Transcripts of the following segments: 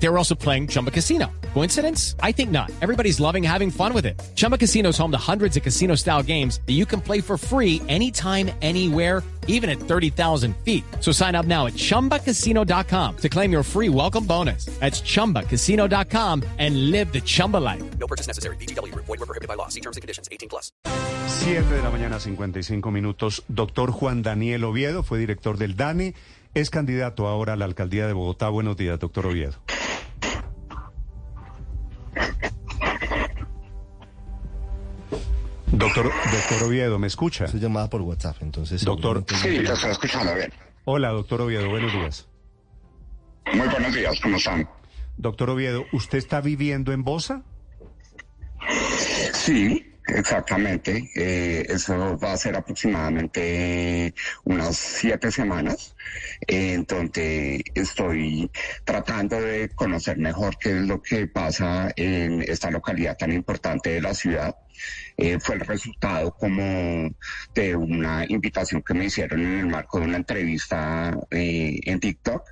They were also playing Chumba Casino. Coincidence? I think not. Everybody's loving having fun with it. Chumba Casino is home to hundreds of casino style games that you can play for free anytime, anywhere, even at 30,000 feet. So sign up now at chumbacasino.com to claim your free welcome bonus. That's chumbacasino.com and live the Chumba life. No purchase necessary. BGW. Void were prohibited by law. See terms and conditions. 18 plus. 7 de la mañana, 55 minutos. Doctor Juan Daniel Oviedo fue director del DANE. Es candidato ahora a la alcaldía de Bogotá. Buenos días, doctor Oviedo. Doctor, doctor Oviedo, ¿me escucha? Estoy llamada por WhatsApp, entonces. Doctor. Sí, lo estoy escuchando bien. Hola, doctor Oviedo, buenos días. Muy buenos días, ¿cómo están? Doctor Oviedo, ¿usted está viviendo en Bosa? Sí, exactamente. Eh, eso va a ser aproximadamente unas siete semanas, eh, en donde estoy tratando de conocer mejor qué es lo que pasa en esta localidad tan importante de la ciudad. Eh, fue el resultado como de una invitación que me hicieron en el marco de una entrevista eh, en TikTok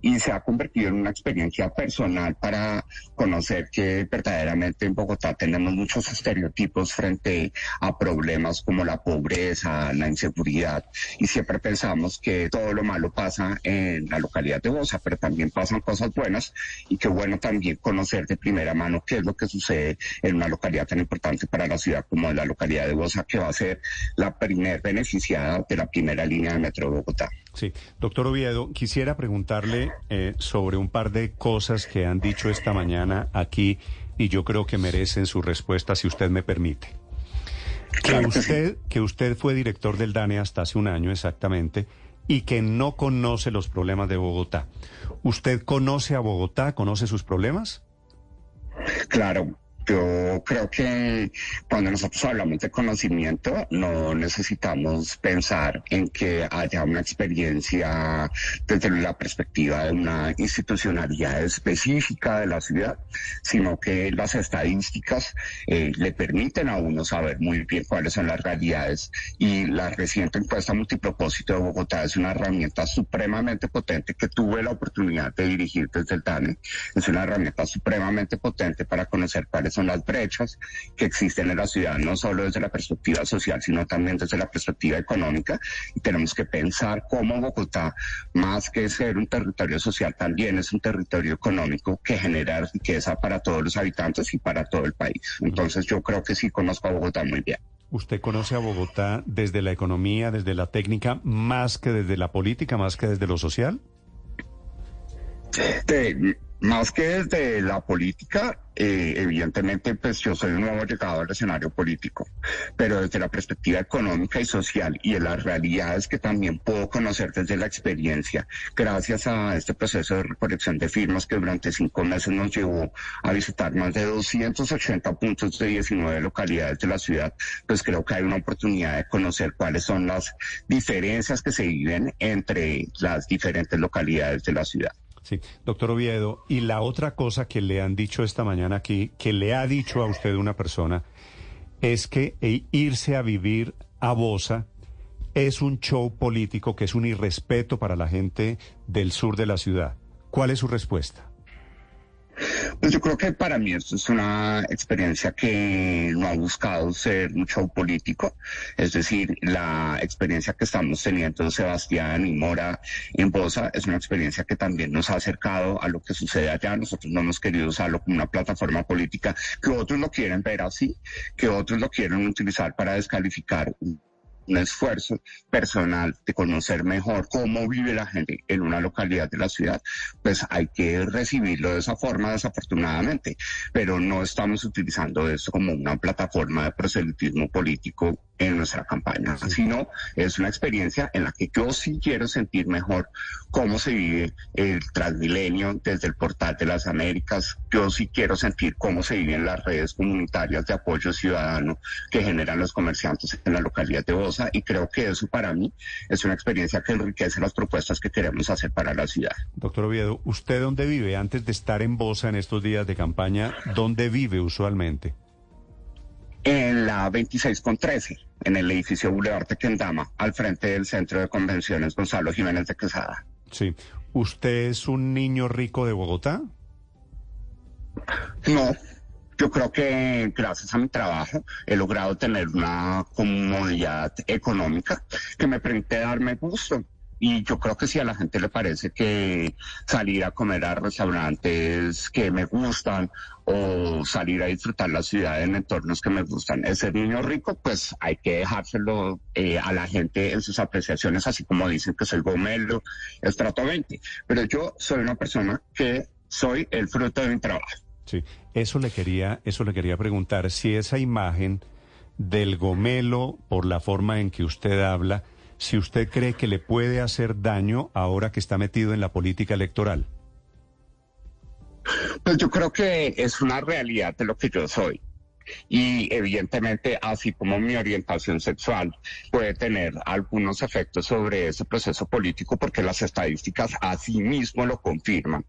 y se ha convertido en una experiencia personal para conocer que verdaderamente en Bogotá tenemos muchos estereotipos frente a problemas como la pobreza, la inseguridad y siempre pensamos que todo lo malo pasa en la localidad de Bosa, pero también pasan cosas buenas y qué bueno también conocer de primera mano qué es lo que sucede en una localidad tan importante para la ciudad como la localidad de Bosa, que va a ser la primer beneficiada de la primera línea de metro Bogotá. Sí. Doctor Oviedo, quisiera preguntarle eh, sobre un par de cosas que han dicho esta mañana aquí y yo creo que merecen su respuesta, si usted me permite. Que Claro que sí. usted, que usted fue director del DANE hasta hace un año exactamente y que no conoce los problemas de Bogotá. ¿Usted conoce a Bogotá? ¿Conoce sus problemas? Claro, yo creo que cuando nosotros hablamos de conocimiento, no necesitamos pensar en que haya una experiencia desde la perspectiva de una institucionalidad específica de la ciudad, sino que las estadísticas eh, le permiten a uno saber muy bien cuáles son las realidades y la reciente encuesta multipropósito de Bogotá es una herramienta supremamente potente que tuve la oportunidad de dirigir desde el DANE. Es una herramienta supremamente potente para conocer cuáles son las brechas que existen en la ciudad, no solo desde la perspectiva social, sino también desde la perspectiva económica. Y tenemos que pensar cómo Bogotá, más que ser un territorio social, también es un territorio económico que genera riqueza para todos los habitantes y para todo el país. Entonces yo creo que sí conozco a Bogotá muy bien. ¿Usted conoce a Bogotá desde la economía, desde la técnica, más que desde la política, más que desde lo social? De- más que desde la política, eh, evidentemente, pues yo soy un nuevo llegado al escenario político, pero desde la perspectiva económica y social y de las realidades que también puedo conocer desde la experiencia, gracias a este proceso de recolección de firmas que durante cinco meses nos llevó a visitar más de 280 puntos de 19 localidades de la ciudad, pues creo que hay una oportunidad de conocer cuáles son las diferencias que se viven entre las diferentes localidades de la ciudad. Sí, doctor Oviedo, y la otra cosa que le han dicho esta mañana aquí, que le ha dicho a usted una persona, es que e- irse a vivir a Bosa es un show político, que es un irrespeto para la gente del sur de la ciudad. ¿Cuál es su respuesta? Pues yo creo que para mí esto es una experiencia que no ha buscado ser un show político, es decir, la experiencia que estamos teniendo Sebastián y Mora en Bosa es una experiencia que también nos ha acercado a lo que sucede allá. Nosotros no hemos querido usarlo como una plataforma política, que otros lo quieren ver así, que otros lo quieren utilizar para descalificar un esfuerzo personal de conocer mejor cómo vive la gente en una localidad de la ciudad, pues hay que recibirlo de esa forma desafortunadamente, pero no estamos utilizando esto como una plataforma de proselitismo político en nuestra campaña, sino es una experiencia en la que yo sí quiero sentir mejor cómo se vive el Transmilenio desde el portal de las Américas, yo sí quiero sentir cómo se viven las redes comunitarias de apoyo ciudadano que generan los comerciantes en la localidad de Y creo que eso para mí es una experiencia que enriquece las propuestas que queremos hacer para la ciudad. Doctor Oviedo, ¿usted dónde vive? Antes de estar en Bosa en estos días de campaña, ¿dónde vive usualmente? En la 26 con 13, en el edificio Boulevard Tequendama, al frente del Centro de Convenciones Gonzalo Jiménez de Quesada. Sí. ¿Usted es un niño rico de Bogotá? No, yo creo que gracias a mi trabajo he logrado tener una comodidad económica que me permite darme gusto. Y yo creo que si a la gente le parece que salir a comer a restaurantes que me gustan o salir a disfrutar la ciudad en entornos que me gustan es ser niño rico, pues hay que dejárselo eh, a la gente en sus apreciaciones, así como dicen que soy gomelo, estrato 20. Pero yo soy una persona que soy el fruto de mi trabajo. Eso le quería, eso le quería preguntar si esa imagen del gomelo por la forma en que usted habla, si usted cree que le puede hacer daño ahora que está metido en la política electoral. Pues yo creo que es una realidad de lo que yo soy y evidentemente así como mi orientación sexual puede tener algunos efectos sobre ese proceso político porque las estadísticas así mismo lo confirman,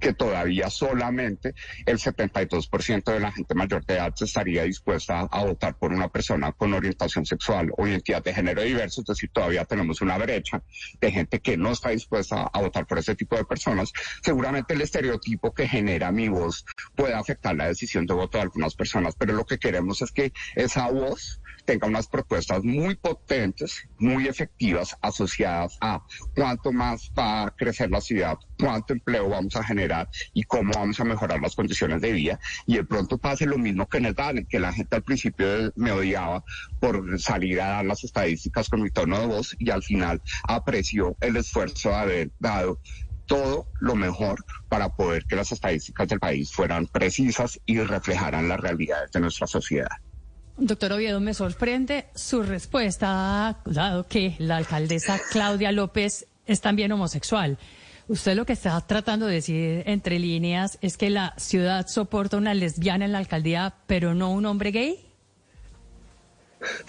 que todavía solamente el 72% de la gente mayor de edad estaría dispuesta a votar por una persona con orientación sexual o identidad de género diverso, es decir, todavía tenemos una brecha de gente que no está dispuesta a votar por ese tipo de personas. Seguramente el estereotipo que genera mi voz puede afectar la decisión de voto de algunas personas, pero lo que queremos es que esa voz tenga unas propuestas muy potentes, muy efectivas, asociadas a cuánto más va a crecer la ciudad, cuánto empleo vamos a generar y cómo vamos a mejorar las condiciones de vida. Y de pronto pase lo mismo que en el DANE, que la gente al principio me odiaba por salir a dar las estadísticas con mi tono de voz y al final apreció el esfuerzo de haber dado todo lo mejor para poder que las estadísticas del país fueran precisas y reflejaran las realidades de nuestra sociedad. Doctor Oviedo, me sorprende su respuesta, dado que la alcaldesa Claudia López es también homosexual. Usted lo que está tratando de decir entre líneas es que la ciudad soporta una lesbiana en la alcaldía, pero no un hombre gay.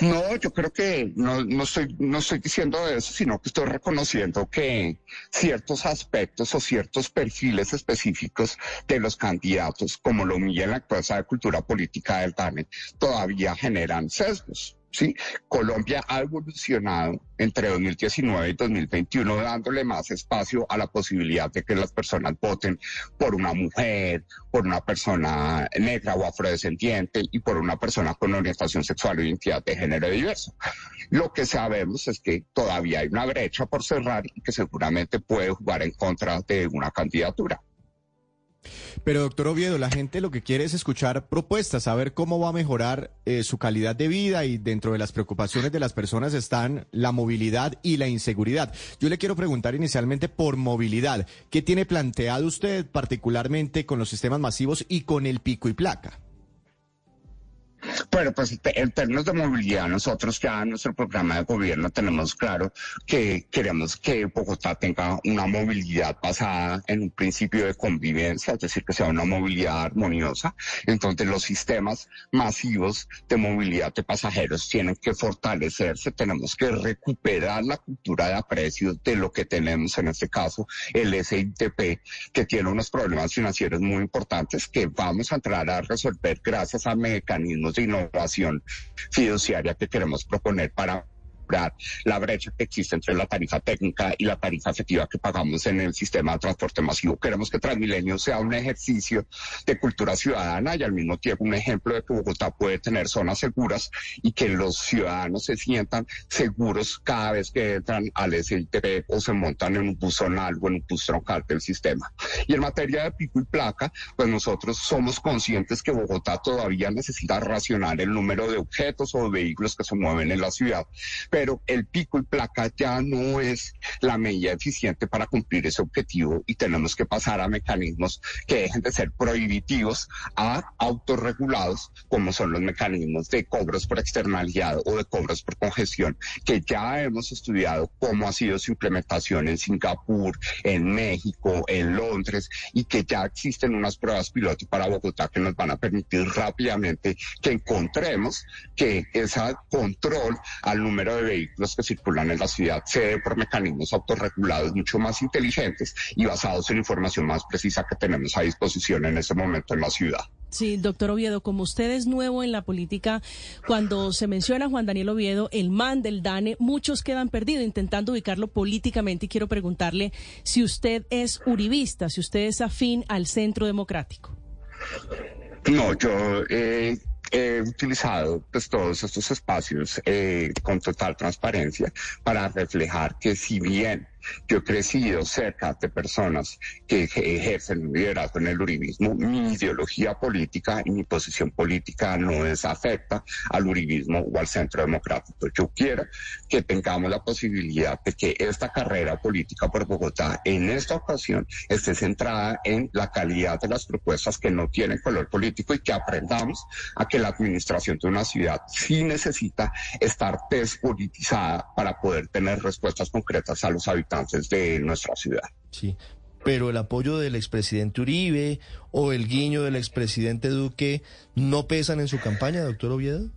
No, yo creo que no, estoy, diciendo eso, sino que estoy reconociendo que ciertos aspectos o ciertos perfiles específicos de los candidatos, como lo mía en la clase de cultura política del DANE, todavía generan sesgos. ¿Sí? Colombia ha evolucionado entre 2019 y 2021 dándole más espacio a la posibilidad de que las personas voten por una mujer, por una persona negra o afrodescendiente y por una persona con orientación sexual o identidad de género diverso. Lo que sabemos es que todavía hay una brecha por cerrar y que seguramente puede jugar en contra de una candidatura. Pero doctor Oviedo, la gente lo que quiere es escuchar propuestas, saber cómo va a mejorar eh, su calidad de vida y dentro de las preocupaciones de las personas están la movilidad y la inseguridad. Yo le quiero preguntar inicialmente por movilidad. ¿Qué tiene planteado usted particularmente con los sistemas masivos y con el pico y placa? Bueno, pues en términos de movilidad, nosotros ya en nuestro programa de gobierno tenemos claro que queremos que Bogotá tenga una movilidad basada en un principio de convivencia, es decir, que sea una movilidad armoniosa. Entonces, los sistemas masivos de movilidad de pasajeros tienen que fortalecerse, tenemos que recuperar la cultura de aprecio de lo que tenemos, en este caso, el SITP, que tiene unos problemas financieros muy importantes que vamos a entrar a resolver gracias a mecanismos de innovación fiduciaria que queremos proponer para la brecha que existe entre la tarifa técnica y la tarifa efectiva que pagamos en el sistema de transporte masivo. Queremos que Transmilenio sea un ejercicio de cultura ciudadana y al mismo tiempo un ejemplo de que Bogotá puede tener zonas seguras y que los ciudadanos se sientan seguros cada vez que entran al SITP o se montan en un bus zonal o en un bus troncal del sistema. Y en materia de pico y placa, pues nosotros somos conscientes que Bogotá todavía necesita racionar el número de objetos o de vehículos que se mueven en la ciudad pero el pico y placa ya no es la medida eficiente para cumplir ese objetivo y tenemos que pasar a mecanismos que dejen de ser prohibitivos a autorregulados, como son los mecanismos de cobros por externalidad o de cobros por congestión, que ya hemos estudiado cómo ha sido su implementación en Singapur, en México, en Londres, y que ya existen unas pruebas piloto para Bogotá que nos van a permitir rápidamente que encontremos que ese control al número de vehículos que circulan en la ciudad se dé por mecanismos autorregulados mucho más inteligentes y basados en información más precisa que tenemos a disposición en este momento en la ciudad. Sí, doctor Oviedo, como usted es nuevo en la política, cuando se menciona a Juan Daniel Oviedo, el man del DANE, muchos quedan perdidos intentando ubicarlo políticamente y quiero preguntarle si usted es uribista, si usted es afín al centro democrático. No, yo eh, he utilizado pues, todos estos espacios eh, con total transparencia para reflejar que si bien yo he crecido cerca de personas que ejercen un liderazgo en el uribismo. Mi ideología política y mi posición política no es afecta al uribismo o al centro democrático. Yo quiero que tengamos la posibilidad de que esta carrera política por Bogotá en esta ocasión esté centrada en la calidad de las propuestas que no tienen color político y que aprendamos a que la administración de una ciudad sí necesita estar despolitizada para poder tener respuestas concretas a los habitantes de nuestra ciudad. Sí, pero el apoyo del expresidente Uribe o el guiño del expresidente Duque no pesan en su campaña, doctor Oviedo.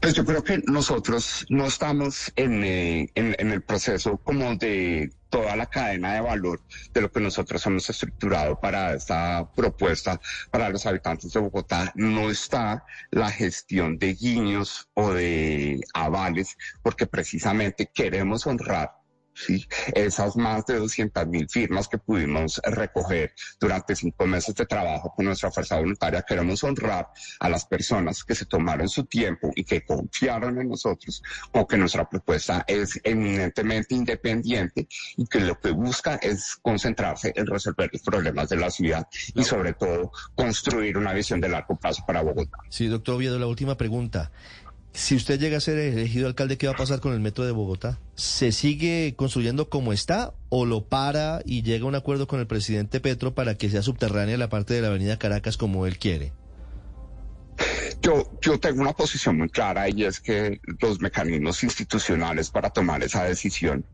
Pues yo creo que nosotros no estamos en, eh, en, el proceso como de toda la cadena de valor de lo que nosotros hemos estructurado para esta propuesta para los habitantes de Bogotá. No está la gestión de guiños o de avales, porque precisamente queremos honrar ¿sí? Esas más de 200 mil firmas que pudimos recoger durante cinco meses de trabajo con nuestra fuerza voluntaria, queremos honrar a las personas que se tomaron su tiempo y que confiaron en nosotros, o que nuestra propuesta es eminentemente independiente y que lo que busca es concentrarse en resolver los problemas de la ciudad y sobre todo construir una visión de largo plazo para Bogotá. Sí, doctor Oviedo, la última pregunta. Si usted llega a ser elegido alcalde, ¿qué va a pasar con el metro de Bogotá? ¿Se sigue construyendo como está o lo para y llega a un acuerdo con el presidente Petro para que sea subterránea la parte de la avenida Caracas como él quiere? Yo, yo tengo una posición muy clara y es que los mecanismos institucionales para tomar esa decisión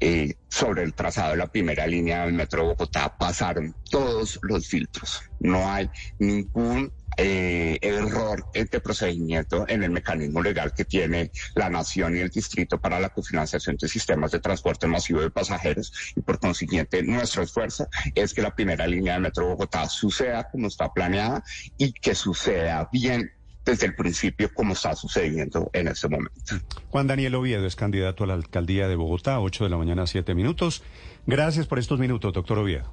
eh, sobre el trazado de la primera línea del metro de Bogotá pasaron todos los filtros. No hay ningún eh, error de procedimiento en el mecanismo legal que tiene la nación y el distrito para la cofinanciación de sistemas de transporte masivo de pasajeros y por consiguiente nuestro esfuerzo es que la primera línea de Metro Bogotá suceda como está planeada y que suceda bien desde el principio como está sucediendo en este momento. Juan Daniel Oviedo es candidato a la alcaldía de Bogotá, 8 de la mañana, 7 minutos. Gracias por estos minutos, doctor Oviedo.